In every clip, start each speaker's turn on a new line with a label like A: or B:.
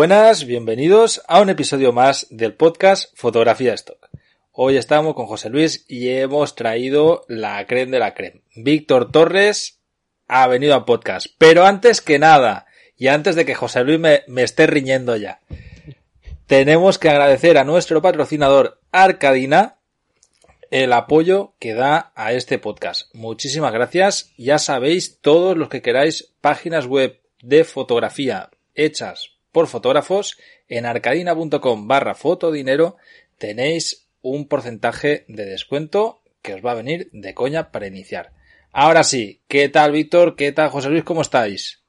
A: buenas, bienvenidos a un episodio más del podcast Fotografía Stock. Hoy estamos con José Luis y hemos traído la creme de la creme. Víctor Torres ha venido al podcast. Pero antes que nada, y antes de que José Luis me, me esté riñendo ya, tenemos que agradecer a nuestro patrocinador Arcadina el apoyo que da a este podcast. Muchísimas gracias. Ya sabéis, todos los que queráis páginas web de fotografía hechas por fotógrafos, en arcadina.com barra fotodinero tenéis un porcentaje de descuento que os va a venir de coña para iniciar. Ahora sí, ¿qué tal Víctor? ¿Qué tal José Luis? ¿Cómo estáis?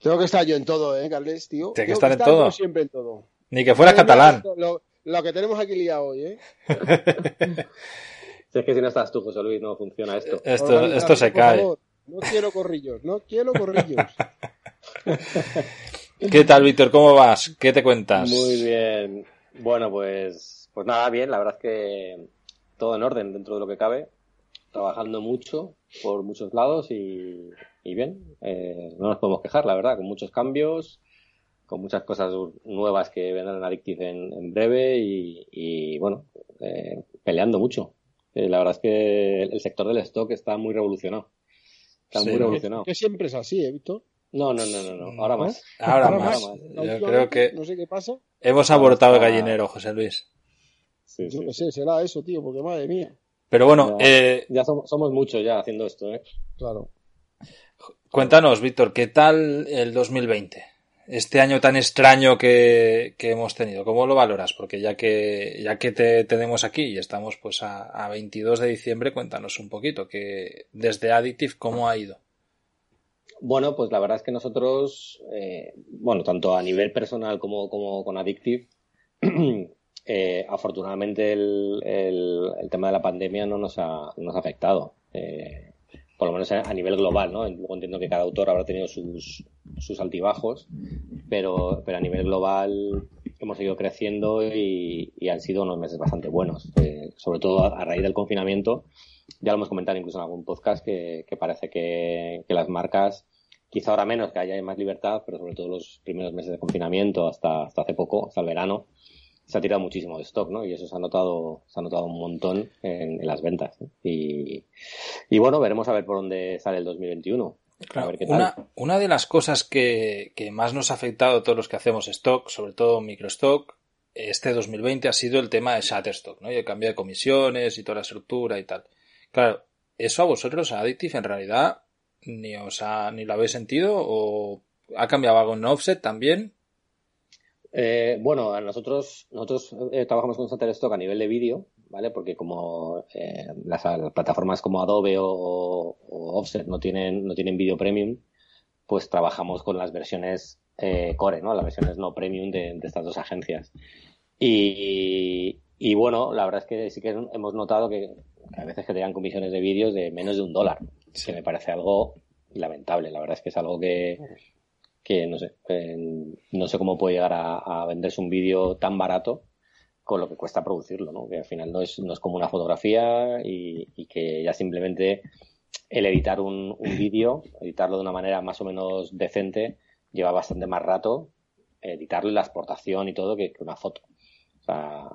B: Tengo que estar yo en todo, ¿eh, Carles, tío?
A: Tienes que estar en todo.
B: siempre en todo.
A: Ni que fueras catalán.
B: Lo, lo, que tenemos aquí liado hoy, ¿eh?
C: si es que si no estás tú, José Luis, no funciona esto.
A: Esto, esto se cae.
B: Favor, no quiero corrillos, no quiero corrillos.
A: ¿Qué tal, Víctor? ¿Cómo vas? ¿Qué te cuentas?
C: Muy bien. Bueno, pues, pues nada, bien. La verdad es que todo en orden dentro de lo que cabe. Trabajando mucho por muchos lados y, y bien. Eh, no nos podemos quejar, la verdad, con muchos cambios, con muchas cosas nuevas que vendrán en Addictive en, en breve y, y bueno, eh, peleando mucho. Eh, la verdad es que el sector del stock está muy revolucionado. Está
A: Sí,
C: muy revolucionado.
B: Que siempre es así, ¿eh, Víctor?
C: No, no, no, no, no. Ahora más.
A: Ahora
B: Ahora
A: más.
B: más.
A: Yo creo que
B: No sé qué pasa.
A: hemos abortado el gallinero, José Luis.
C: Sí,
B: Yo
C: sí.
B: qué sé, será eso, tío, porque madre mía.
A: Pero bueno,
C: Ya.
A: eh,
C: Ya somos, somos muchos ya haciendo esto, ¿eh?
B: Claro.
A: cuéntanos, Víctor, ¿qué tal el 2020? Este año tan extraño que, que hemos tenido, ¿cómo lo valoras? Porque ya que, ya que te tenemos aquí y estamos pues a, a 22 de diciembre, cuéntanos un poquito, que desde Addictive, ¿cómo ha ido?
C: Bueno, pues la verdad es que nosotros, eh, bueno, tanto a nivel personal como, como con Addictive, eh, afortunadamente el, el, tema de la pandemia no nos ha, no nos ha afectado. Eh, por lo menos a nivel global, ¿no? Entiendo que cada autor habrá tenido sus, sus altibajos, pero, pero a nivel global hemos seguido creciendo y, han sido unos meses bastante buenos. Eh, sobre todo a raíz del confinamiento, ya lo hemos comentado incluso en algún podcast, que, que parece que, que las marcas, quizá ahora menos, que haya más libertad, pero sobre todo los primeros meses de confinamiento hasta, hasta hace poco, hasta el verano, se ha tirado muchísimo de stock, ¿no? Y eso se ha notado, se ha notado un montón en, en las ventas. Y, y bueno, veremos a ver por dónde sale el 2021. A ver qué tal.
A: Una, una de las cosas que, que más nos ha afectado a todos los que hacemos stock, sobre todo microstock, este 2020 ha sido el tema de Shutterstock, ¿no? Y el cambio de comisiones y toda la estructura y tal. Claro, eso a vosotros, a Addictive, en realidad, ni os ha, ni lo habéis sentido o ha cambiado algo en Offset también.
C: Eh, bueno, nosotros, nosotros eh, trabajamos con Shutterstock a nivel de vídeo, ¿vale? Porque como eh, las, plataformas como Adobe o, Offset no tienen, no tienen vídeo premium, pues trabajamos con las versiones eh, core, ¿no? Las versiones no premium de, estas dos agencias. Y bueno, la verdad es que sí que hemos notado que a veces que te dan comisiones de vídeos de menos de un dólar, que me parece algo lamentable. La verdad es que es algo que, que no sé, eh, no sé cómo puede llegar a, a venderse un vídeo tan barato con lo que cuesta producirlo, ¿no? Que al final no es, no es como una fotografía y, y que ya simplemente el editar un, un vídeo, editarlo de una manera más o menos decente, lleva bastante más rato editarlo y la exportación y todo que, que una foto. O sea,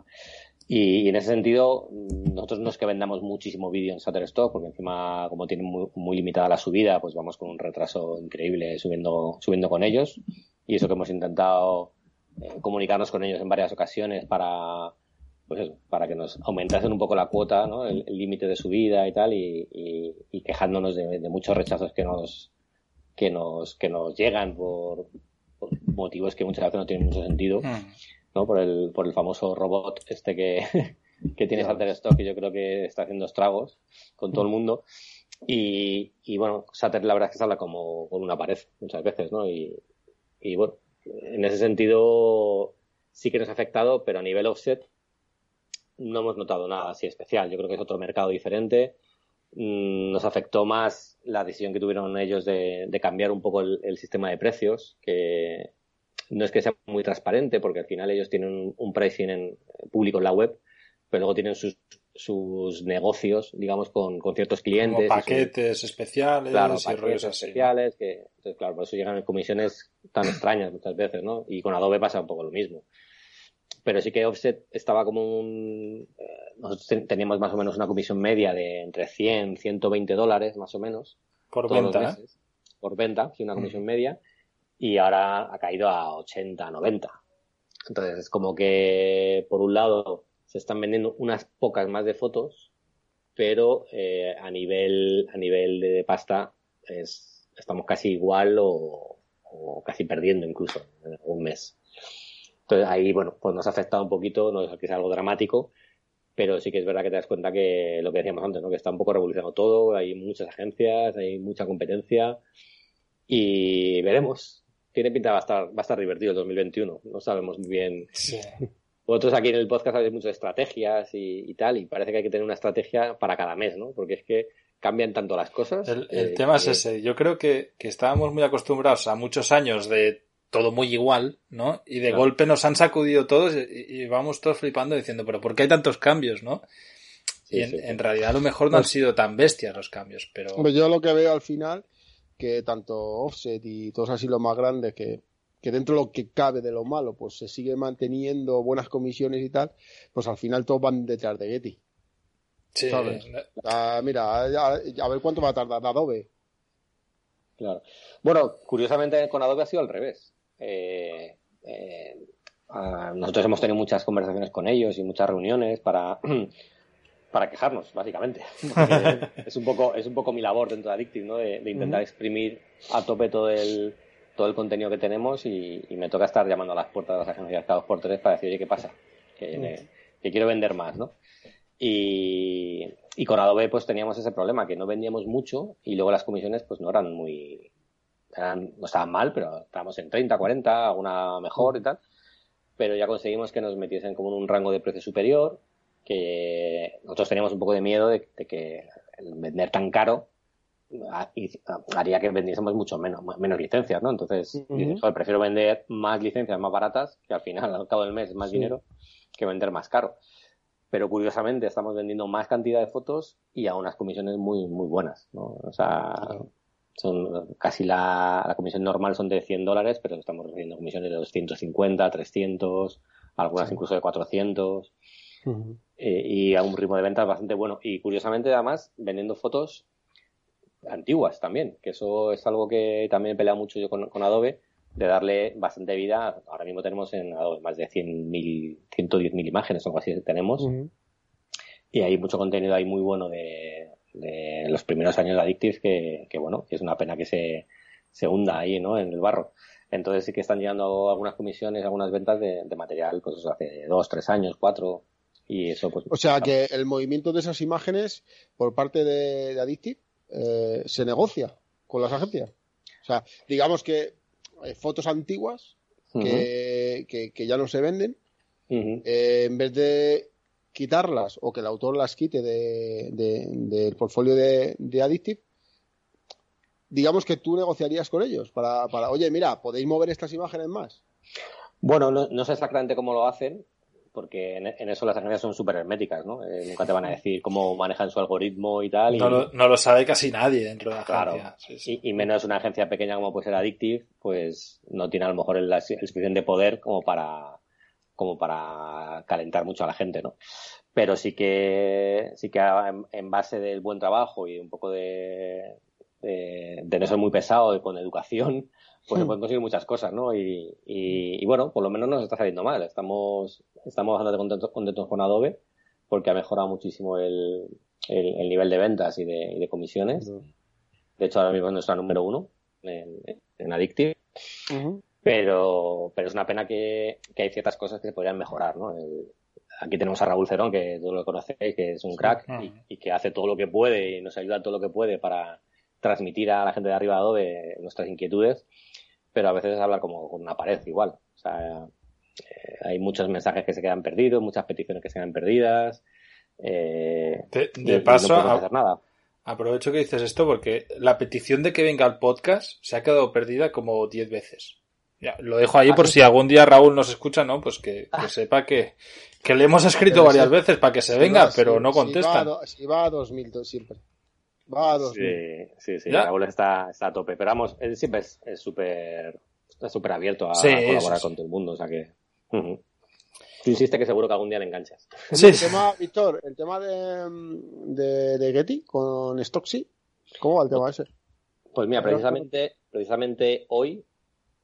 C: y, y en ese sentido, nosotros no es que vendamos muchísimo vídeo en Shutterstock, porque encima, como tienen muy, muy limitada la subida, pues vamos con un retraso increíble subiendo, subiendo con ellos. Y eso que hemos intentado eh, comunicarnos con ellos en varias ocasiones para, pues eso, para que nos aumentasen un poco la cuota, ¿no? el límite de subida y tal, y, y, y quejándonos de, muchos rechazos que nos, que nos, que nos llegan por, por, motivos que muchas veces no tienen mucho sentido,
A: Mm.
C: ¿No? Por el, por el famoso robot este que, que tiene Shutterstock y yo creo que está haciendo estragos con todo el mundo. Y, y bueno, Shutter la verdad es que se habla como con una pared muchas veces, ¿no? Y, y bueno, en ese sentido sí que nos ha afectado, pero a nivel offset no hemos notado nada así especial. Yo creo que es otro mercado diferente. Mm, nos afectó más la decisión que tuvieron ellos de, cambiar un poco el, sistema de precios, que no es que sea muy transparente, porque al final ellos tienen un pricing en, público en la web, pero luego tienen sus, sus negocios, digamos, con, ciertos clientes.
A: Como paquetes especiales
C: claro, paquetes especiales, que, entonces, claro, por eso llegan en comisiones tan extrañas muchas veces, ¿no? Y con Adobe pasa un poco lo mismo. Pero sí que Offset estaba como un... Eh, nosotros teníamos más o menos una comisión media de entre 100, 120 dólares, más o menos.
A: Por venta, ¿eh?
C: Por venta, sí, una comisión media. Y ahora ha caído a 80, 90. Entonces, es como que, por un lado, se están vendiendo unas pocas más de fotos, pero eh, a nivel a nivel de pasta es, estamos casi igual o, casi perdiendo incluso en un mes. Entonces ahí, bueno, pues nos ha afectado un poquito, no es que sea algo dramático, pero sí que es verdad que te das cuenta que lo que decíamos antes, ¿no? que está un poco revolucionado todo, hay muchas agencias, hay mucha competencia y veremos. Tiene pinta va a estar, va a estar divertido el 2021, no sabemos muy bien. Sí. Vosotros aquí en el podcast habéis mucho de estrategias y, tal, y parece que hay que tener una estrategia para cada mes, ¿no? Porque es que cambian tanto las cosas.
A: El, eh, tema es ese. Yo creo que, estábamos muy acostumbrados a muchos años de todo muy igual, ¿no? Y de golpe nos han sacudido todos y, vamos todos flipando diciendo, pero ¿por qué hay tantos cambios, no? y en, realidad a lo mejor no han pues sido tan bestias los cambios, pero...
B: yo lo que veo al final, que tanto Offset y todos así los más grandes que que dentro de lo que cabe de lo malo, pues se sigue manteniendo buenas comisiones y tal, pues al final todos van detrás de Getty. Sí. Ah, mira, a, ver cuánto va a tardar Adobe.
C: Claro. Bueno, curiosamente con Adobe ha sido al revés. Eh, eh, nosotros hemos tenido muchas conversaciones con ellos y muchas reuniones para, para quejarnos, básicamente. es un poco, es un poco mi labor dentro de Addictive, ¿no? De, intentar exprimir a tope todo el, todo el contenido que tenemos y, me toca estar llamando a las puertas de las agencias cada dos por tres para decir, oye, ¿qué pasa? Que, quiero vender más, ¿no? Y, con Adobe pues teníamos ese problema, que no vendíamos mucho y luego las comisiones pues no eran muy... no estaban mal, pero estábamos en 30, 40, alguna mejor y tal. Pero ya conseguimos que nos metiesen como en un rango de precio superior, que nosotros teníamos un poco de miedo de, de que el vender tan caro haría que vendiésemos mucho menos, menos licencias, ¿no? Entonces, prefiero vender más licencias más baratas, que al final, al cabo del mes, es más dinero, que vender más caro. Pero curiosamente, estamos vendiendo más cantidad de fotos y a unas comisiones muy, muy buenas, ¿no? O sea, son casi la, la comisión normal son de 100 dólares, pero estamos recibiendo comisiones de 250, 300, algunas incluso de 400. Eh, y a un ritmo de ventas bastante bueno. Y curiosamente, además, vendiendo fotos antiguas también, que eso es algo que también he peleado mucho yo con, Adobe, de darle bastante vida. Ahora mismo tenemos en Adobe más de 100.000, 110.000 imágenes o algo así tenemos. Y hay mucho contenido ahí muy bueno de, los primeros años de Addictive que, que, bueno, que es una pena que se, se hunda ahí, ¿no? En el barro. Entonces sí que están llegando algunas comisiones, algunas ventas de, material, pues hace dos, tres años, cuatro. Y eso, pues.
B: O sea que el movimiento de esas imágenes por parte de, de Addictive eh, se negocia con las agencias. O sea, digamos que hay fotos antiguas que, que, ya no se venden, eh, en vez de quitarlas o que el autor las quite del de, portfolio de, de Addictive, digamos que tú negociarías con ellos para, para, oye, mira, ¿podéis mover estas imágenes más?
C: Bueno, no, no sé exactamente cómo lo hacen, porque en, eso las agencias son súper herméticas, ¿no? Eh, nunca te van a decir cómo manejan su algoritmo y tal.
A: No, lo, no lo sabe casi nadie dentro de la agencia.
C: Y, menos una agencia pequeña como puede ser Addictive, pues no tiene a lo mejor el, suficiente poder como para como para calentar mucho a la gente, ¿no? Pero sí que sí que en, base del buen trabajo y un poco de, de, de no ser muy pesado y con educación, pues se hmm. pueden conseguir muchas cosas, ¿no? Y, y, bueno, por lo menos nos está saliendo mal. Estamos, estamos bastante contentos, contentos con Adobe porque ha mejorado muchísimo el, el, nivel de ventas y de, de comisiones. De hecho, ahora mismo es nuestra número uno en, en Addictive. Pero, pero es una pena que, que, hay ciertas cosas que se podrían mejorar, ¿no? aquí tenemos a Raúl Cerón, que todos lo conocéis, que es un crack y, que hace todo lo que puede y nos ayuda todo lo que puede para transmitir a la gente de arriba de Adobe nuestras inquietudes, pero a veces es hablar como con una pared igual. O sea, eh, hay muchos mensajes que se quedan perdidos, muchas peticiones que se quedan perdidas. Eh,
A: de, paso, no hacer nada. aprovecho que dices esto porque la petición de que venga al podcast se ha quedado perdida como 10 veces. Ya, lo dejo ahí por si algún día Raúl nos escucha, ¿no? Pues que, sepa que, que le hemos escrito varias veces para que se venga, pero no contesta.
B: Si va a, 2000 siempre. Va a 2000.
C: Sí, sí, sí. Raúl está, está, a tope. Pero vamos, él siempre es súper es súper abierto a, colaborar con todo el mundo, o sea que... Tú insistes que seguro que algún día le enganchas.
B: Sí. El tema, Víctor, el tema de, de, de, Getty con Stocksy, ¿cómo va el tema ese?
C: Pues mira, precisamente, precisamente hoy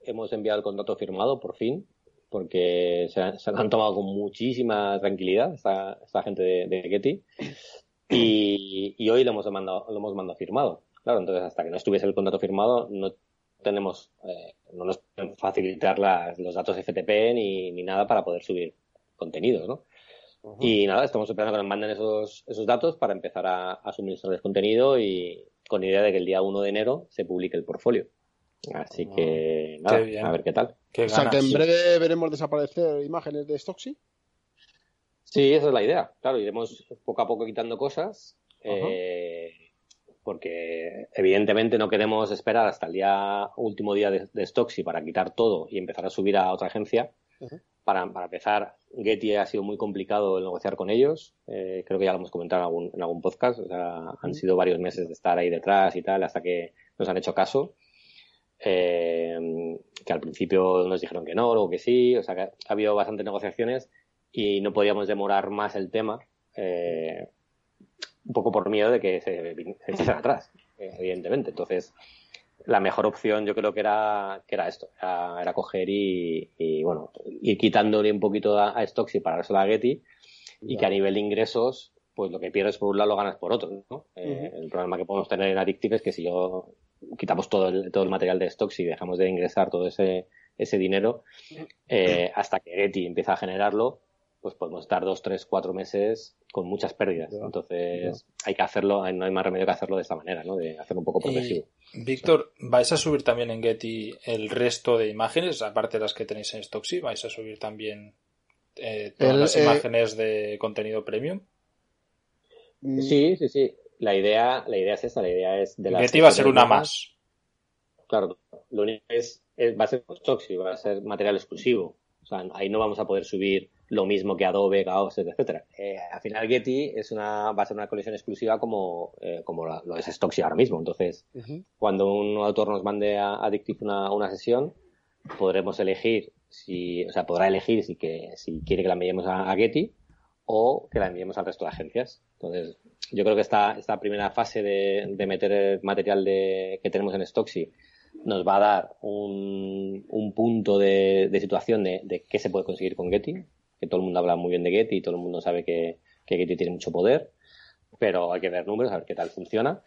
C: hemos enviado el contrato firmado, por fin, porque se, lo han tomado con muchísima tranquilidad esta, esta gente de, Getty. Y, y, hoy lo hemos mandado, lo hemos mandado firmado. Claro, entonces hasta que no estuviese el contrato firmado no tenemos, eh, no nos pueden facilitar los datos FTP ni, ni, nada para poder subir contenidos, ¿no? Y nada, estamos esperando que nos manden esos, esos datos para empezar a, a suministrarles contenido y con idea de que el día 1 de enero se publique el portfolio. Así que nada, a ver qué tal.
B: o sea, que en breve veremos desaparecer imágenes de Stocksy.
C: Sí, esa es la idea. Claro, iremos poco a poco quitando cosas. Eh, porque evidentemente no queremos esperar hasta el día último día de, de Stocksy para quitar todo y empezar a subir a otra agencia. para, para, empezar, Getty ha sido muy complicado el negociar con ellos. Eh, creo que ya lo hemos comentado en algún, en algún podcast. O sea, han sido varios meses de estar ahí detrás y tal hasta que nos han hecho caso. Eh, que al principio nos dijeron que no, luego que sí, o sea que ha habido bastantes negociaciones y no podíamos demorar más el tema, eh, un poco por miedo de que se, se atrás, evidentemente. Entonces, la mejor opción yo creo que era, que era esto, era, coger y, bueno, ir quitándole un poquito a, a Stocks y parárselo a Getty y que a nivel de ingresos pues lo que pierdes por un lado lo ganas por otro, ¿no? Eh, el problema que podemos tener en Addictive es que si yo quitamos todo el, todo el material de stocks y dejamos de ingresar todo ese, ese dinero, eh, hasta que Getty empieza a generarlo, pues podemos estar dos, tres, cuatro meses con muchas pérdidas. Entonces hay que hacerlo, no hay más remedio que hacerlo de esta manera, ¿no? De hacerlo un poco progresivo.
A: Víctor, ¿vais a subir también en Getty el resto de imágenes, aparte de las que tenéis en Stocksy? ¿Vais a subir también eh, todas las eh, imágenes de contenido premium?
C: Sí, sí, sí la idea, la idea es esa, la idea es
A: de la. va a ser una más.
C: Claro, lo único es, es va a ser tóxico, va a ser material exclusivo. Sea, ahí no vamos a poder subir lo mismo que Adobe, Gaos, etcétera. Eh, al final Getty es una, va a ser una colección exclusiva como, eh, como lo es Stocksy ahora mismo. Entonces, cuando un autor nos mande a Addictive una, una sesión, podremos elegir si, o sea, podrá elegir si que, si quiere que la enviemos a, a Getty o que la enviemos al resto de agencias. Entonces, yo creo que esta, esta primera fase de, de meter el material de, que tenemos en Stocksy nos va a dar un, un punto de, situación de, qué se puede conseguir con Getty, que todo el mundo habla muy bien de Getty y todo el mundo sabe que, Getty tiene mucho poder, pero hay que ver números, a ver qué tal funciona.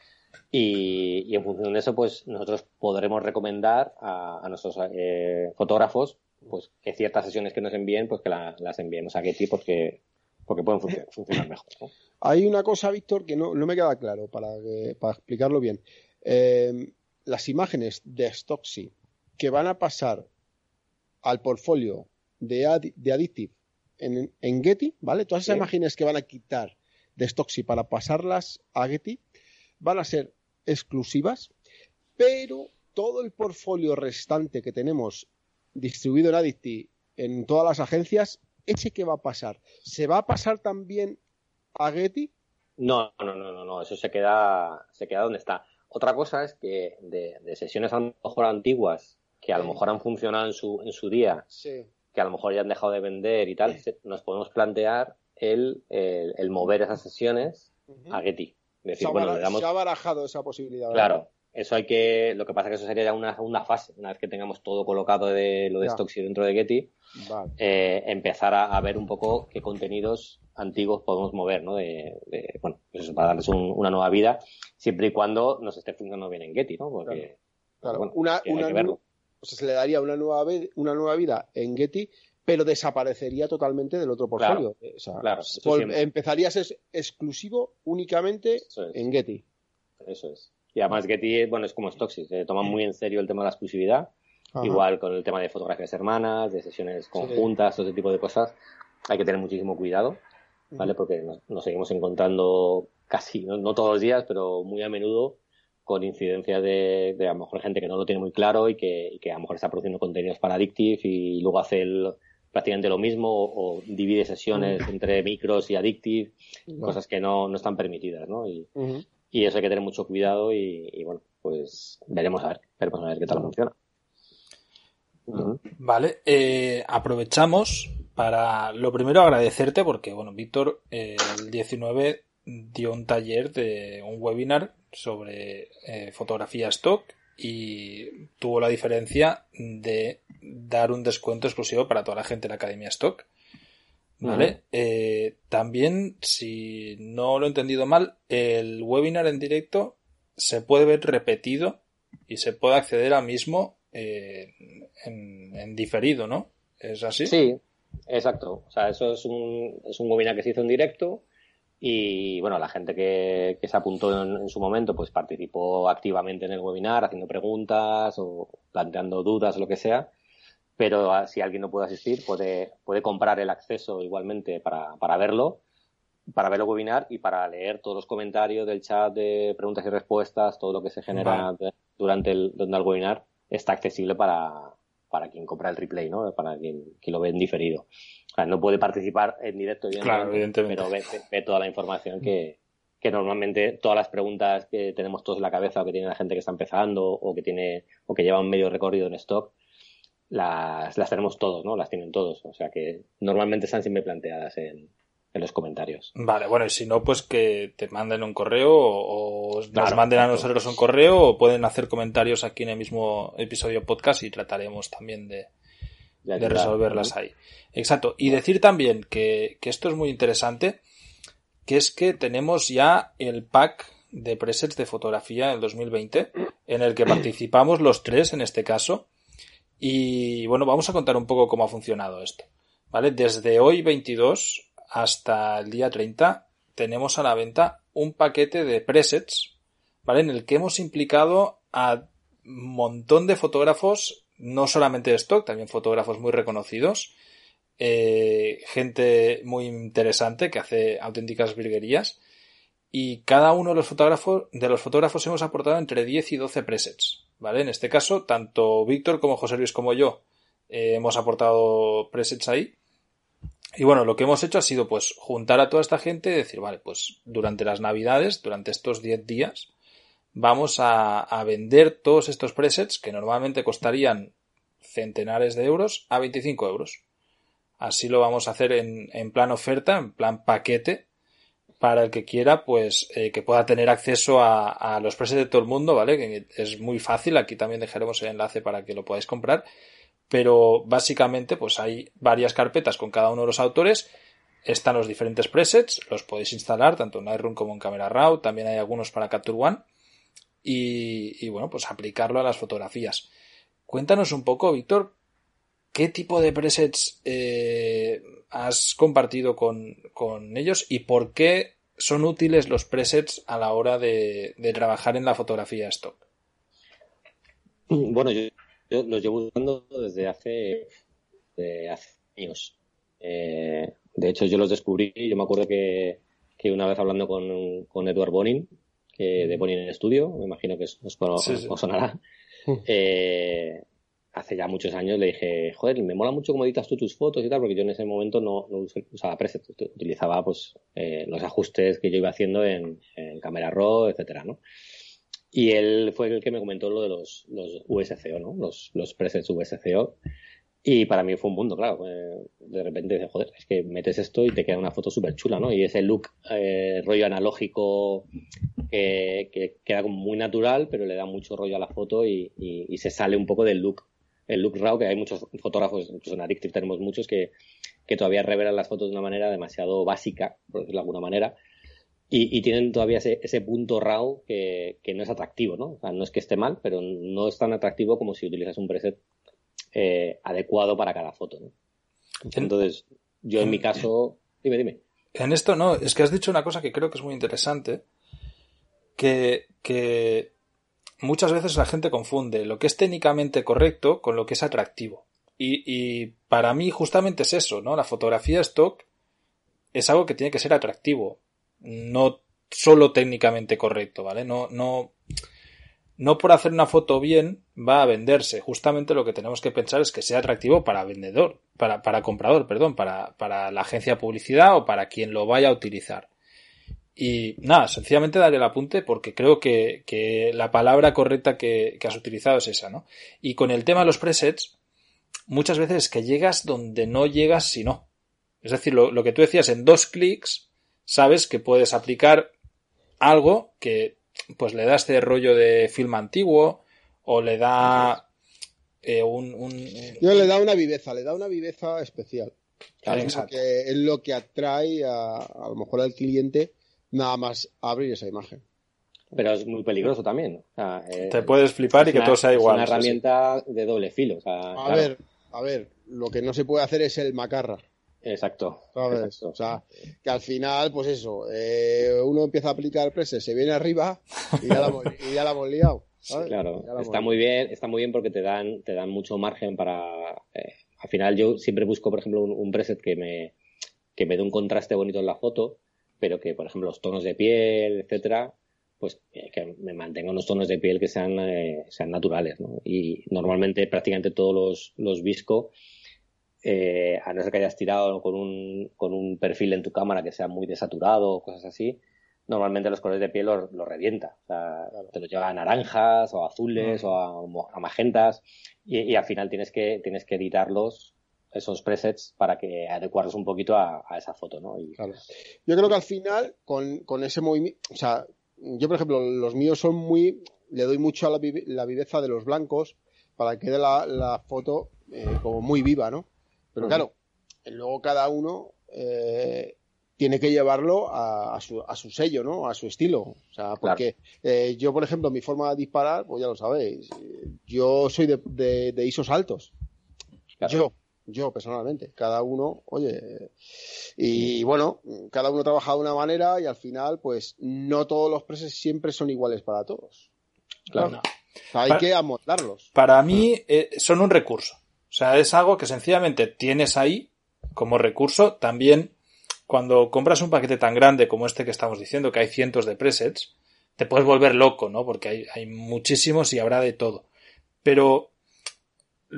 C: Y, en función de eso, pues nosotros podremos recomendar a, nuestros eh, fotógrafos pues que ciertas sesiones que nos envíen, pues que la, las enviemos a Getty porque porque pueden funcionar mejor.
B: Hay una cosa, Víctor, que no, me queda claro para, para explicarlo bien. Eh, las imágenes de Stocksy que van a pasar al portfolio de, de Addictive en, en, Getty, ¿vale? Todas esas imágenes que van a quitar de Stocksy para pasarlas a Getty van a ser exclusivas, pero todo el portfolio restante que tenemos distribuido en Addictive en todas las agencias ¿ese qué va a pasar? ¿Se va a pasar también a Getty?
C: No, no, no, no, no, eso se queda, se queda donde está. Otra cosa es que de, sesiones a lo mejor antiguas, que a lo mejor han funcionado en su, en su día, que a lo mejor ya han dejado de vender y tal, nos podemos plantear el, el, mover esas sesiones a Getty.
B: Decir, bueno, se ha barajado esa posibilidad.
C: Claro, eso hay que, lo que pasa es que eso sería ya una segunda fase, una vez que tengamos todo colocado de lo de Stocksy dentro de Getty, eh, empezar a, ver un poco qué contenidos antiguos podemos mover, ¿no? De, bueno, pues eso, para darles una nueva vida, siempre y cuando nos esté funcionando bien en Getty, ¿no? Porque,
B: claro. una, una se le daría una nueva, una nueva vida en Getty, pero desaparecería totalmente del otro portfolio.
C: Claro,
B: empezaría a ser exclusivo únicamente en Getty.
C: Eso es. Y además Getty, bueno, es como Stocksy, se toma muy en serio el tema de la exclusividad, igual con el tema de fotografías hermanas, de sesiones conjuntas, todo ese tipo de cosas. Hay que tener muchísimo cuidado, ¿vale? Porque nos, seguimos encontrando casi, no, todos los días, pero muy a menudo con incidencias de, a lo mejor gente que no lo tiene muy claro y que, a lo mejor está produciendo contenidos para Addictive y luego hace prácticamente lo mismo o, divide sesiones entre micros y Addictive, cosas que no, no están permitidas, ¿no? Y, y eso hay que tener mucho cuidado y, bueno, pues veremos a ver, veremos a ver qué tal funciona.
A: Vale, eh, aprovechamos para lo primero agradecerte porque, bueno, Víctor el 19 dio un taller de un webinar sobre eh, fotografía stock y tuvo la diferencia de dar un descuento exclusivo para toda la gente de la Academia Stock. ¿Vale? Eh, también, si no lo he entendido mal, el webinar en directo se puede ver repetido y se puede acceder a mismo eh, en, diferido, ¿no? ¿Es así?
C: Sí, exacto. O sea, eso es un, es un webinar que se hizo en directo y, bueno, la gente que, se apuntó en, su momento, pues participó activamente en el webinar, haciendo preguntas o planteando dudas o lo que sea pero ah, si alguien no puede asistir, puede, puede comprar el acceso igualmente para, para verlo, para ver el webinar y para leer todos los comentarios del chat de preguntas y respuestas, todo lo que se genera durante, el, durante el webinar está accesible para, para quien compra el replay, ¿no? Para quien, quien lo ve en diferido. O sea, no puede participar en directo, evidentemente, pero ve, ve, toda la información que, que normalmente todas las preguntas que tenemos todos en la cabeza o que tiene la gente que está empezando o que tiene o que lleva un medio recorrido en stock las, las tenemos todos, ¿no? Las tienen todos. O sea que normalmente están siempre planteadas en, en los comentarios.
A: Vale, bueno, y si no, pues que te manden un correo o, nos manden a nosotros un correo o pueden hacer comentarios aquí en el mismo episodio podcast y trataremos también de, de resolverlas ahí. Exacto. Y decir también que, que esto es muy interesante, que es que tenemos ya el pack de presets de fotografía del 2020, en el que participamos los tres en este caso, y bueno, vamos a contar un poco cómo ha funcionado esto. ¿Vale? Desde hoy 22 hasta el día 30 tenemos a la venta un paquete de presets, ¿vale? En el que hemos implicado a un montón de fotógrafos, no solamente de stock, también fotógrafos muy reconocidos, eh, gente muy interesante que hace auténticas virguerías y cada uno de los fotógrafos, de los fotógrafos hemos aportado entre 10 y 12 presets. ¿vale? En este caso, tanto Víctor como José Luis como yo eh, hemos aportado presets ahí. Y bueno, lo que hemos hecho ha sido pues juntar a toda esta gente y decir, vale, pues durante las navidades, durante estos 10 días, vamos a, vender todos estos presets que normalmente costarían centenares de euros a 25 euros. Así lo vamos a hacer en, en plan oferta, en plan paquete, para el que quiera, pues eh, que pueda tener acceso a, los presets de todo el mundo, ¿vale? Que es muy fácil, aquí también dejaremos el enlace para que lo podáis comprar, pero básicamente pues hay varias carpetas con cada uno de los autores, están los diferentes presets, los podéis instalar tanto en Lightroom como en Camera Raw, también hay algunos para Capture One y, bueno, pues aplicarlo a las fotografías. Cuéntanos un poco, Víctor, ¿qué tipo de presets eh, has compartido con, ellos y por qué son útiles los presets a la hora de, trabajar en la fotografía stock?
C: Bueno, yo, los llevo usando desde hace, años. Eh, de hecho, yo los descubrí, yo me acuerdo que, una vez hablando con, con Edward Bonin, que de Bonin en estudio, me imagino que os, sonará, eh, hace ya muchos años le dije, joder, me mola mucho cómo editas tú tus fotos y tal, porque yo en ese momento no, usaba presets, utilizaba pues eh, los ajustes que yo iba haciendo en, en Camera Raw, etcétera, ¿no? Y él fue el que me comentó lo de los, los USCO, ¿no? Los, los presets USCO. Y para mí fue un mundo, claro. De repente dije, joder, es que metes esto y te queda una foto súper chula, ¿no? Y ese look eh, rollo analógico que, que, queda como muy natural, pero le da mucho rollo a la foto y, y se sale un poco del look el look raw, que hay muchos fotógrafos, incluso en Addictive tenemos muchos que, que todavía revelan las fotos de una manera demasiado básica, por decirlo de alguna manera, y, y tienen todavía ese, ese punto raw que, que, no es atractivo, ¿no? O sea, no es que esté mal, pero no es tan atractivo como si utilizas un preset eh, adecuado para cada foto, ¿no? Entonces, yo en mi caso, dime, dime.
A: En esto no, es que has dicho una cosa que creo que es muy interesante, que, que muchas veces la gente confunde lo que es técnicamente correcto con lo que es atractivo. Y, y, para mí justamente es eso, ¿no? La fotografía stock es algo que tiene que ser atractivo, no solo técnicamente correcto, ¿vale? No, no, no por hacer una foto bien va a venderse. Justamente lo que tenemos que pensar es que sea atractivo para vendedor, para, para comprador, perdón, para, para la agencia de publicidad o para quien lo vaya a utilizar. Y nada, sencillamente daré el apunte porque creo que, que la palabra correcta que, que, has utilizado es esa, ¿no? Y con el tema de los presets, muchas veces es que llegas donde no llegas si no. Es decir, lo, lo que tú decías, en dos clics, sabes que puedes aplicar algo que pues le da este rollo de film antiguo o le da eh, un, un,
B: No, le da una viveza, le da una viveza especial. Claro, es, lo que, es, lo que, atrae a, a lo mejor al cliente nada más abrir esa imagen.
C: Pero es muy peligroso también. O sea, eh,
A: Te puedes flipar y que
C: una,
A: todo sea igual.
C: Es una herramienta sí. de doble filo. O sea,
B: a
C: claro.
B: ver, a ver, lo que no se puede hacer es el macarra.
C: Exacto,
B: ¿sabes?
C: exacto.
B: O sea, que al final, pues eso, eh, uno empieza a aplicar preses, se viene arriba y ya la, hemos, y ya la hemos liado. ¿sabes?
C: Sí, claro, está muy bien, está muy bien porque te dan, te dan mucho margen para. Eh, al final, yo siempre busco, por ejemplo, un, un preset que me, que me dé un contraste bonito en la foto, pero que, por ejemplo, los tonos de piel, etcétera, pues eh, que me mantenga unos tonos de piel que sean, eh, sean naturales, ¿no? Y normalmente prácticamente todos los, los visco eh, a no ser que hayas tirado con un, con un perfil en tu cámara que sea muy desaturado o cosas así, normalmente los colores de piel los, los revienta. O sea, te los lleva a naranjas o a azules uh -huh. o a, a magentas y, y, al final tienes que, tienes que editarlos esos presets para que adecuarlos un poquito a, a esa foto, ¿no? Y...
B: Claro. Yo creo que al final, con, con ese movimiento, o sea, yo por ejemplo, los míos son muy, le doy mucho a la, la viveza de los blancos para que quede la, la foto eh, como muy viva, ¿no? Pero claro, luego cada uno eh, tiene que llevarlo a, a, su, a, su, sello, ¿no? A su estilo. O sea, porque claro. eh, yo, por ejemplo, mi forma de disparar, pues ya lo sabéis, yo soy de, de, de ISOs altos. Claro. Yo, yo personalmente. Cada uno, oye, y bueno, cada uno trabaja de una manera y al final, pues no todos los presets siempre son iguales para todos. Claro. No. O sea, hay para, que amoldarlos.
A: Para mí eh, son un recurso. O sea, es algo que sencillamente tienes ahí como recurso. También cuando compras un paquete tan grande como este que estamos diciendo, que hay cientos de presets, te puedes volver loco, ¿no? Porque hay, hay muchísimos y habrá de todo. Pero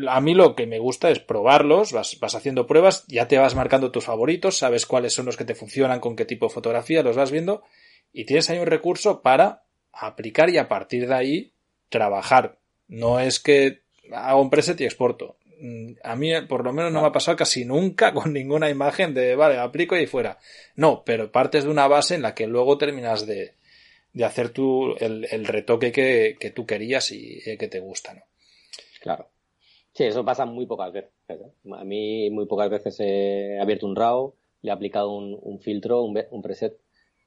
A: a mí lo que me gusta es probarlos, vas, vas, haciendo pruebas, ya te vas marcando tus favoritos, sabes cuáles son los que te funcionan, con qué tipo de fotografía, los vas viendo y tienes ahí un recurso para aplicar y a partir de ahí trabajar. No es que hago un preset y exporto a mí por lo menos no me ha pasado casi nunca con ninguna imagen de, vale, aplico y fuera. No, pero partes de una base en la que luego terminas de, de hacer tu, el, el retoque que, que, tú querías y que te gusta, ¿no?
C: Claro. Sí, eso pasa muy pocas veces. ¿eh? A mí muy pocas veces he abierto un RAW, le he aplicado un, un filtro, un, un, preset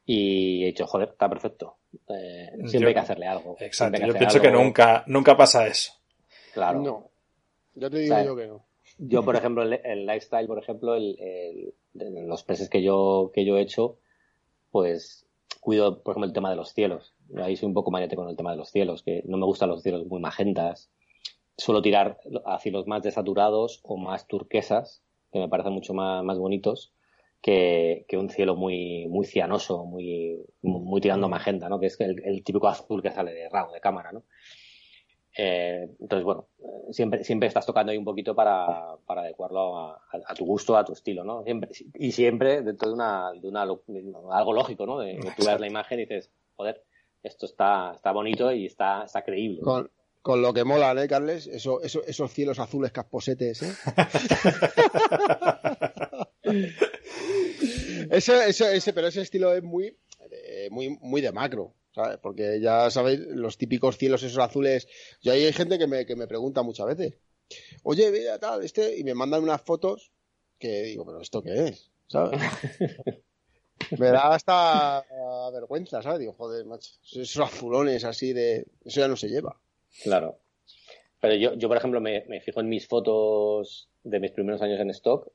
C: y he dicho, joder, está perfecto. Eh, siempre yo, hay que hacerle algo.
A: Exacto, yo pienso algo. que nunca, nunca pasa eso.
C: Claro.
B: No. Ya te digo yo que no.
C: Yo, por ejemplo, el, el lifestyle, por ejemplo, el, el, los peces que yo, que yo he hecho, pues cuido, por ejemplo, el tema de los cielos. Ahí soy un poco manete con el tema de los cielos, que no me gustan los cielos muy magentas. Suelo tirar a cielos más desaturados o más turquesas, que me parecen mucho más, más bonitos, que, que un cielo muy, muy cianoso, muy, muy tirando a magenta, ¿no? Que es el, el típico azul que sale de RAW, de cámara, ¿no? Eh, entonces, bueno, siempre, siempre estás tocando ahí un poquito para, para adecuarlo a, a, a, tu gusto, a tu estilo, ¿no? Siempre, y siempre dentro de una, de una, de algo lógico, ¿no? De, de tú ves la imagen y dices, joder, esto está, está bonito y está, está creíble.
B: Con, con lo que mola, ¿eh, Carles? Eso, eso, esos cielos azules casposetes, ¿eh? eso, eso, ese, pero ese estilo es muy, eh, muy, muy de macro. ¿Sabes? Porque ya sabéis, los típicos cielos esos azules. Yo hay gente que me, que me pregunta muchas veces, oye, mira tal, este, y me mandan unas fotos que digo, pero ¿esto qué es? ¿Sabes? me da hasta vergüenza, ¿sabes? Digo, joder, macho, esos azulones así de. Eso ya no se lleva.
C: Claro. Pero yo, yo por ejemplo, me, me fijo en mis fotos de mis primeros años en stock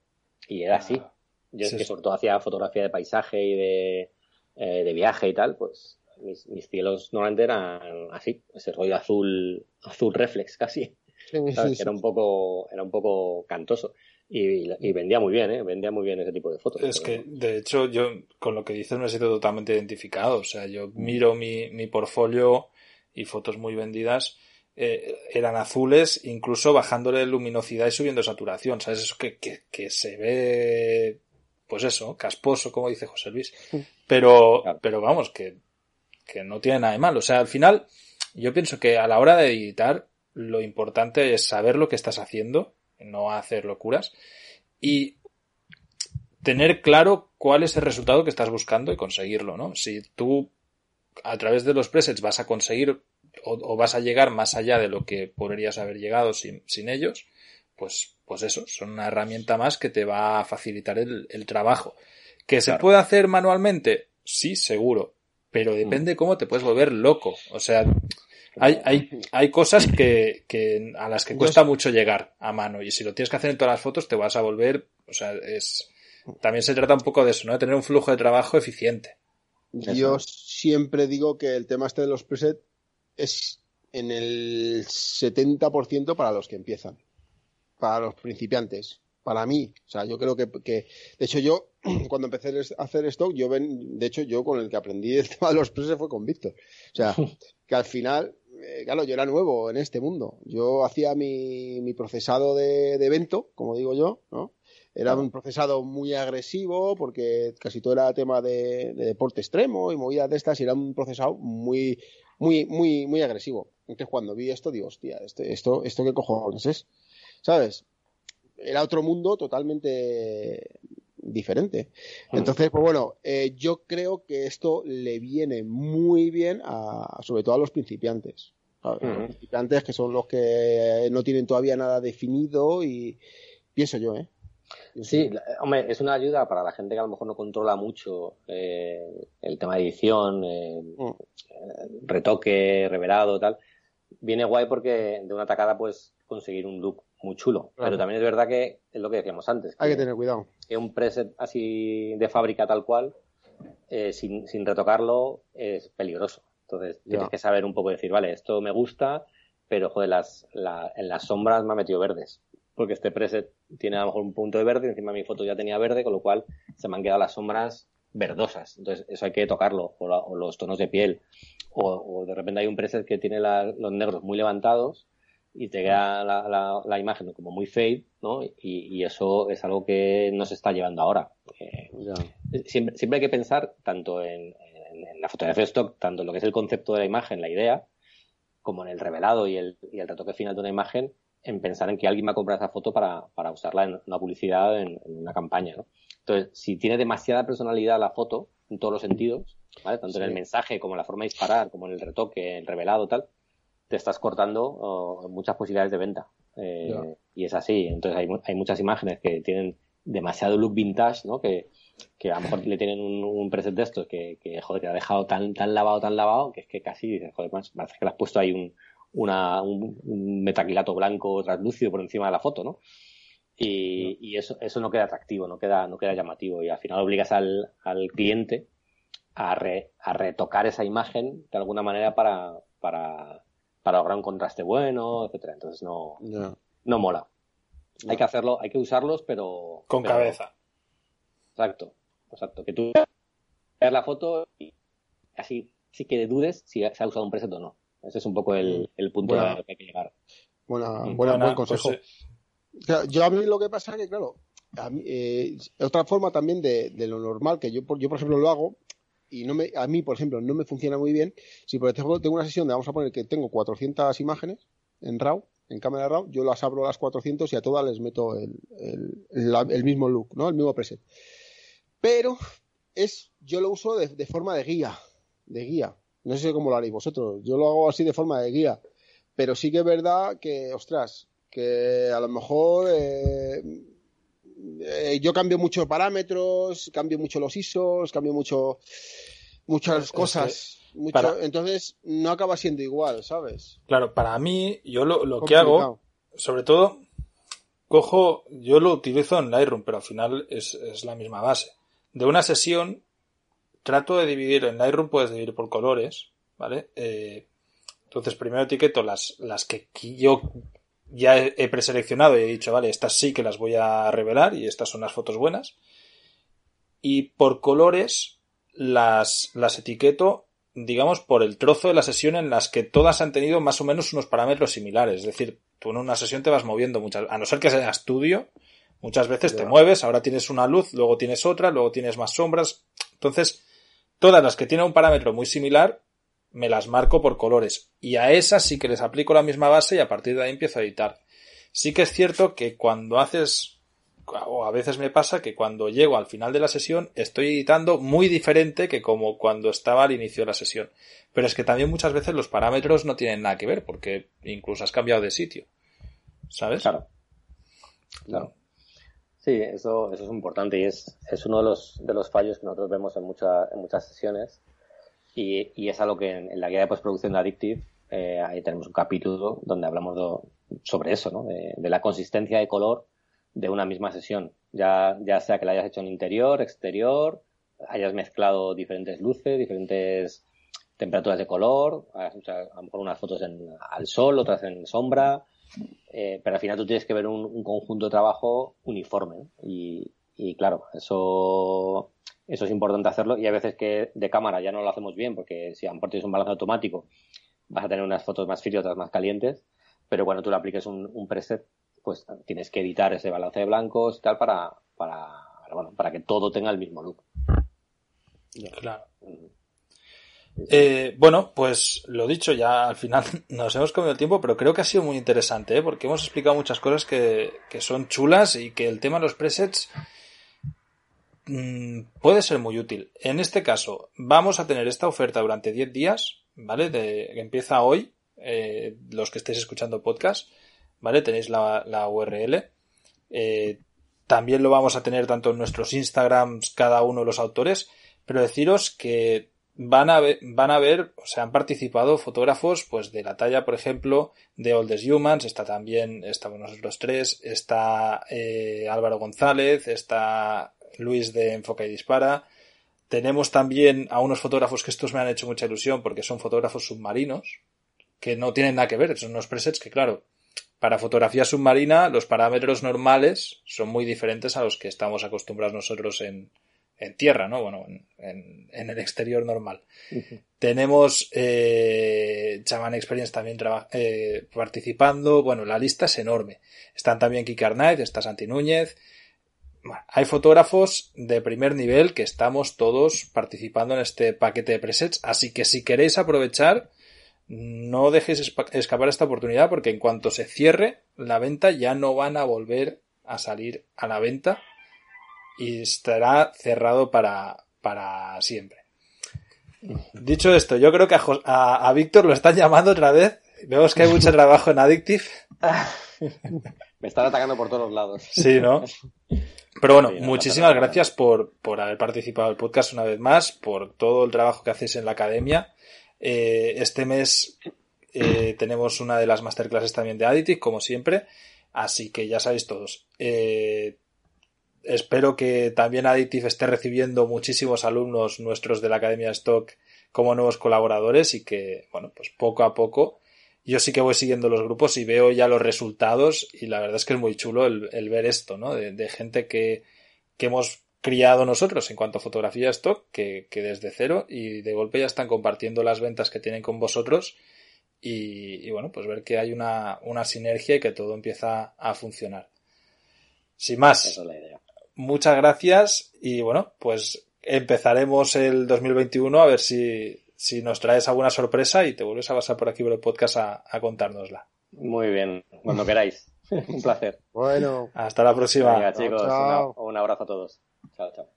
C: Y era así. Ah, Yo es que sobre todo hacía fotografía de paisaje y de, eh, de viaje y tal, pues mis, mis, cielos normalmente eran así, ese rollo azul, azul reflex casi. Era un poco, era un poco cantoso. Y, vendía muy bien, ¿eh? Vendía muy bien ese tipo de fotos.
A: Es que, de hecho, yo con lo que dices me siento totalmente identificado. O sea, yo miro mi, mi portfolio y fotos muy vendidas eh, eran azules, incluso bajándole luminosidad y subiendo saturación. ¿Sabes? Eso que, que, que se ve, pues eso, casposo, como dice José Luis. Pero, pero vamos, que, que no tiene nada de mal. O sea, al final, yo pienso que a la hora de editar, lo importante es saber lo que estás haciendo no hacer locuras y tener claro cuál es el resultado que estás buscando y conseguirlo, ¿no? Si tú a través de los presets vas a conseguir o, vas a llegar más allá de lo que podrías haber llegado sin, ellos, pues, pues eso, son una herramienta más que te va a facilitar el, trabajo. ¿Que se puede hacer manualmente? Sí, seguro. Pero depende cómo te puedes volver loco. O sea, hay, hay, hay cosas que, que, a las que cuesta mucho llegar a mano y si lo tienes que hacer en todas las fotos te vas a volver, o sea, es, también se trata un poco de eso, ¿no? De tener un flujo de trabajo eficiente.
B: Yo siempre digo que el tema este de los presets es en el 70% para los que empiezan, para los principiantes, para mí. O sea, yo creo que, que de hecho yo, cuando empecé a hacer stock, yo ven, de hecho yo con el que aprendí el tema de los presets fue con Víctor. O sea, que al final eh, claro, yo era nuevo en este mundo. Yo hacía mi, mi procesado de, evento, como digo yo, ¿no? Era un procesado muy agresivo porque casi todo era tema de, deporte extremo y movidas de estas y era un procesado muy, muy, muy, muy agresivo. Entonces cuando vi esto digo, hostia, esto, esto, esto qué cojones es, ¿sabes? Era otro mundo totalmente diferente. Entonces, pues bueno, eh, yo creo que esto le viene muy bien a, sobre todo a los principiantes. Los principiantes que son los que no tienen todavía nada definido y pienso yo, ¿eh?
C: Sí, hombre, es una ayuda para la gente que a lo mejor no controla mucho eh, el tema de edición, mm. retoque, revelado, tal. Viene guay porque de una tacada puedes conseguir un look muy chulo. Pero también es verdad que es lo que decíamos antes.
B: Hay que tener cuidado.
C: Que un preset así de fábrica tal cual, eh, sin, sin, retocarlo, es peligroso. Entonces tienes que saber un poco decir, vale, esto me gusta, pero joder, las, en las sombras me ha metido verdes. Porque este preset tiene a lo mejor un punto de verde, encima mi foto ya tenía verde, con lo cual se me han quedado las sombras verdosas. Entonces eso hay que tocarlo, o, los tonos de piel. O, de repente hay un preset que tiene los negros muy levantados y te queda la, la, imagen como muy fade, ¿no? Y, eso es algo que no se está llevando ahora. Eh, siempre, siempre, hay que pensar tanto en, la fotografía de stock, tanto en lo que es el concepto de la imagen, la idea, como en el revelado y el, y el retoque final de una imagen, en pensar en que alguien va a comprar esa foto para, para usarla en una publicidad, en, una campaña, ¿no? Entonces, si tiene demasiada personalidad la foto, en todos los sentidos, ¿vale? Tanto en el mensaje como en la forma de disparar, como en el retoque, el revelado, tal, te estás cortando muchas posibilidades de venta. Eh, y es así. Entonces hay, hay, muchas imágenes que tienen demasiado look vintage, ¿no? Que, que a lo mejor le tienen un, preset de estos que, que, joder, que ha dejado tan, tan lavado, tan lavado, que es que casi dices, joder, parece que le has puesto ahí un, una, un, metaquilato blanco translúcido por encima de la foto, ¿no? Y, y, eso, eso no queda atractivo, no queda, no queda llamativo. Y al final obligas al, al cliente a, a retocar esa imagen de alguna manera para, para, para lograr un contraste bueno, etcétera. Entonces no, no mola. Hay que hacerlo, hay que usarlos, pero.
A: Con cabeza.
C: Exacto, exacto. Que tú veas la foto y así sí que dudes si se ha usado un preset o no. Ese es un poco el, el punto al que hay que llegar.
B: Buena, mm. buena, buen consejo. Pues, yo a mí lo que pasa es que, claro, a mí, eh, otra forma también de, de, lo normal que yo, yo, por ejemplo, lo hago y no me, a mí, por ejemplo, no me funciona muy bien. Si por ejemplo tengo una sesión de, vamos a poner que tengo 400 imágenes en RAW, en cámara RAW, yo las abro las 400 y a todas les meto el, el, mismo look, ¿no? El mismo preset. Pero es, yo lo uso de, forma de guía, de guía. No sé cómo lo haréis vosotros. Yo lo hago así de forma de guía. Pero sí que es verdad que, ostras, que a lo mejor eh, eh, yo cambio muchos parámetros, cambio mucho los ISOs, cambio mucho muchas cosas. Entonces no acaba siendo igual, ¿sabes?
A: Claro, para mí, yo lo, que hago, sobre todo cojo, yo lo utilizo en Lightroom, pero al final es, es la misma base. De una sesión, trato de dividir, en Lightroom puedes dividir por colores, ¿vale? Eh, entonces primero etiqueto las, las que yo ya he preseleccionado y he dicho, vale, estas sí que las voy a revelar y estas son las fotos buenas. Y por colores las, las etiqueto, digamos, por el trozo de la sesión en las que todas han tenido más o menos unos parámetros similares. Es decir, tú en una sesión te vas moviendo muchas, a no ser que sea estudio, muchas veces te mueves, ahora tienes una luz, luego tienes otra, luego tienes más sombras. Entonces, todas las que tienen un parámetro muy similar, me las marco por colores. Y a esas sí que les aplico la misma base y a partir de ahí empiezo a editar. Sí que es cierto que cuando haces, o a veces me pasa que cuando llego al final de la sesión estoy editando muy diferente que como cuando estaba al inicio de la sesión. Pero es que también muchas veces los parámetros no tienen nada que ver porque incluso has cambiado de sitio. ¿Sabes?
C: Claro. Claro. Sí, eso, eso es importante y es, es uno de los, de los fallos que nosotros vemos en, en muchas sesiones y, y, es algo que en, la guía de postproducción de Addictive eh, ahí tenemos un capítulo donde hablamos sobre eso, ¿no? De, de, la consistencia de color de una misma sesión, ya, ya sea que la hayas hecho en interior, exterior, hayas mezclado diferentes luces, diferentes temperaturas de color, a lo mejor unas fotos en, al sol, otras en sombra, eh, pero al final tú tienes que ver un, un conjunto de trabajo uniforme y, y claro, eso eso es importante hacerlo y hay veces que de cámara ya no lo hacemos bien porque si a lo mejor tienes un balance automático vas a tener unas fotos más frías, otras más calientes, pero cuando tú le apliques un, preset, pues tienes que editar ese balance de blancos y tal para, para, bueno, para que todo tenga el mismo look.
A: Claro. Eh, bueno, pues lo dicho, ya al final nos hemos comido el tiempo, pero creo que ha sido muy interesante, ¿eh? porque hemos explicado muchas cosas que, que son chulas y que el tema de los presets puede ser muy útil. En este caso, vamos a tener esta oferta durante 10 días, ¿vale? De, empieza hoy, eh, los que estéis escuchando podcast, ¿vale? Tenéis la, la URL. Eh, también lo vamos a tener tanto en nuestros Instagrams, cada uno de los autores, pero deciros que van a ver, van a ver, o sea, han participado fotógrafos, pues de la talla, por ejemplo, de Oldest Humans, está también, estamos nosotros tres, está eh, Álvaro González, está Luis de Enfoca y Dispara. Tenemos también a unos fotógrafos que estos me han hecho mucha ilusión porque son fotógrafos submarinos, que no tienen nada que ver, son unos presets que, claro, para fotografía submarina los parámetros normales son muy diferentes a los que estamos acostumbrados nosotros en, en tierra, ¿no? Bueno, en, en, el exterior normal. Tenemos eh, Chaman Experience también eh, participando. Bueno, la lista es enorme. Están también Kiki Arnaiz, está Santi Núñez, hay fotógrafos de primer nivel que estamos todos participando en este paquete de presets, así que si queréis aprovechar, no dejéis escapar esta oportunidad porque en cuanto se cierre la venta ya no van a volver a salir a la venta y estará cerrado para, para siempre. Dicho esto, yo creo que a, a Víctor lo están llamando otra vez. Vemos que hay mucho trabajo en Addictive.
C: Me están atacando por todos lados.
A: Sí, ¿no? Pero bueno, muchísimas gracias por, por haber participado en el podcast una vez más, por todo el trabajo que hacéis en la academia. Eh, este mes eh, tenemos una de las masterclasses también de Additive, como siempre, así que ya sabéis todos. Eh, espero que también Additive esté recibiendo muchísimos alumnos nuestros de la Academia Stock como nuevos colaboradores y que, bueno, pues poco a poco yo sí que voy siguiendo los grupos y veo ya los resultados y la verdad es que es muy chulo el, ver esto, ¿no? De, gente que, que, hemos criado nosotros en cuanto a fotografía stock, que, que, desde cero y de golpe ya están compartiendo las ventas que tienen con vosotros y, y bueno, pues ver que hay una, una, sinergia y que todo empieza a funcionar. Sin más, muchas gracias y bueno, pues empezaremos el 2021 a ver si, si nos traes alguna sorpresa y te vuelves a pasar por aquí por el podcast a, a contárnosla.
C: Muy bien, cuando queráis. Un placer.
B: Bueno.
A: Hasta la próxima.
C: Venga, chicos, un abrazo a todos. Chao, chao.